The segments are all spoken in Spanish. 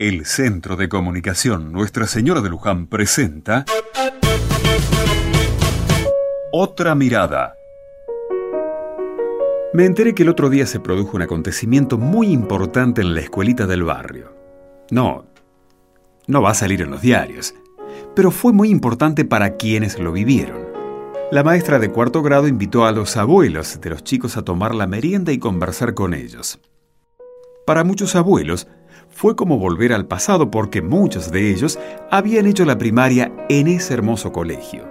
El Centro de Comunicación Nuestra Señora de Luján presenta Otra Mirada. Me enteré que el otro día se produjo un acontecimiento muy importante en la escuelita del barrio. No, no va a salir en los diarios, pero fue muy importante para quienes lo vivieron. La maestra de cuarto grado invitó a los abuelos de los chicos a tomar la merienda y conversar con ellos. Para muchos abuelos, fue como volver al pasado porque muchos de ellos habían hecho la primaria en ese hermoso colegio.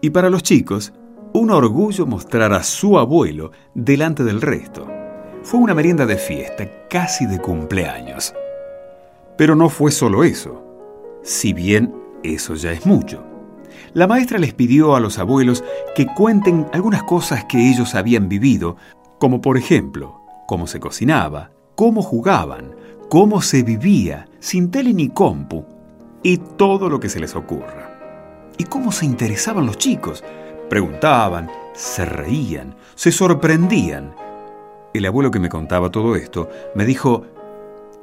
Y para los chicos, un orgullo mostrar a su abuelo delante del resto. Fue una merienda de fiesta, casi de cumpleaños. Pero no fue solo eso, si bien eso ya es mucho. La maestra les pidió a los abuelos que cuenten algunas cosas que ellos habían vivido, como por ejemplo, cómo se cocinaba, cómo jugaban, cómo se vivía sin tele ni compu y todo lo que se les ocurra. Y cómo se interesaban los chicos. Preguntaban, se reían, se sorprendían. El abuelo que me contaba todo esto me dijo,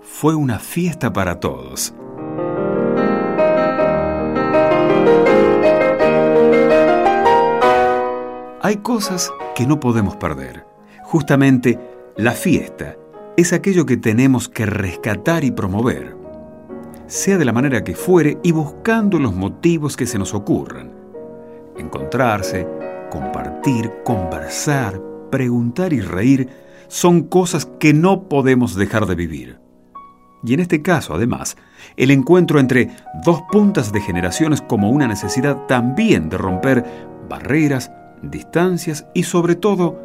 fue una fiesta para todos. Hay cosas que no podemos perder. Justamente la fiesta es aquello que tenemos que rescatar y promover, sea de la manera que fuere y buscando los motivos que se nos ocurran. Encontrarse, compartir, conversar, preguntar y reír son cosas que no podemos dejar de vivir. Y en este caso, además, el encuentro entre dos puntas de generaciones como una necesidad también de romper barreras, distancias y sobre todo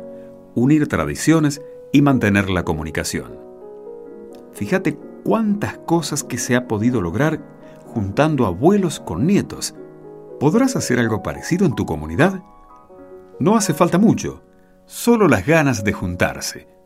unir tradiciones y mantener la comunicación. Fíjate cuántas cosas que se ha podido lograr juntando abuelos con nietos. ¿Podrás hacer algo parecido en tu comunidad? No hace falta mucho, solo las ganas de juntarse.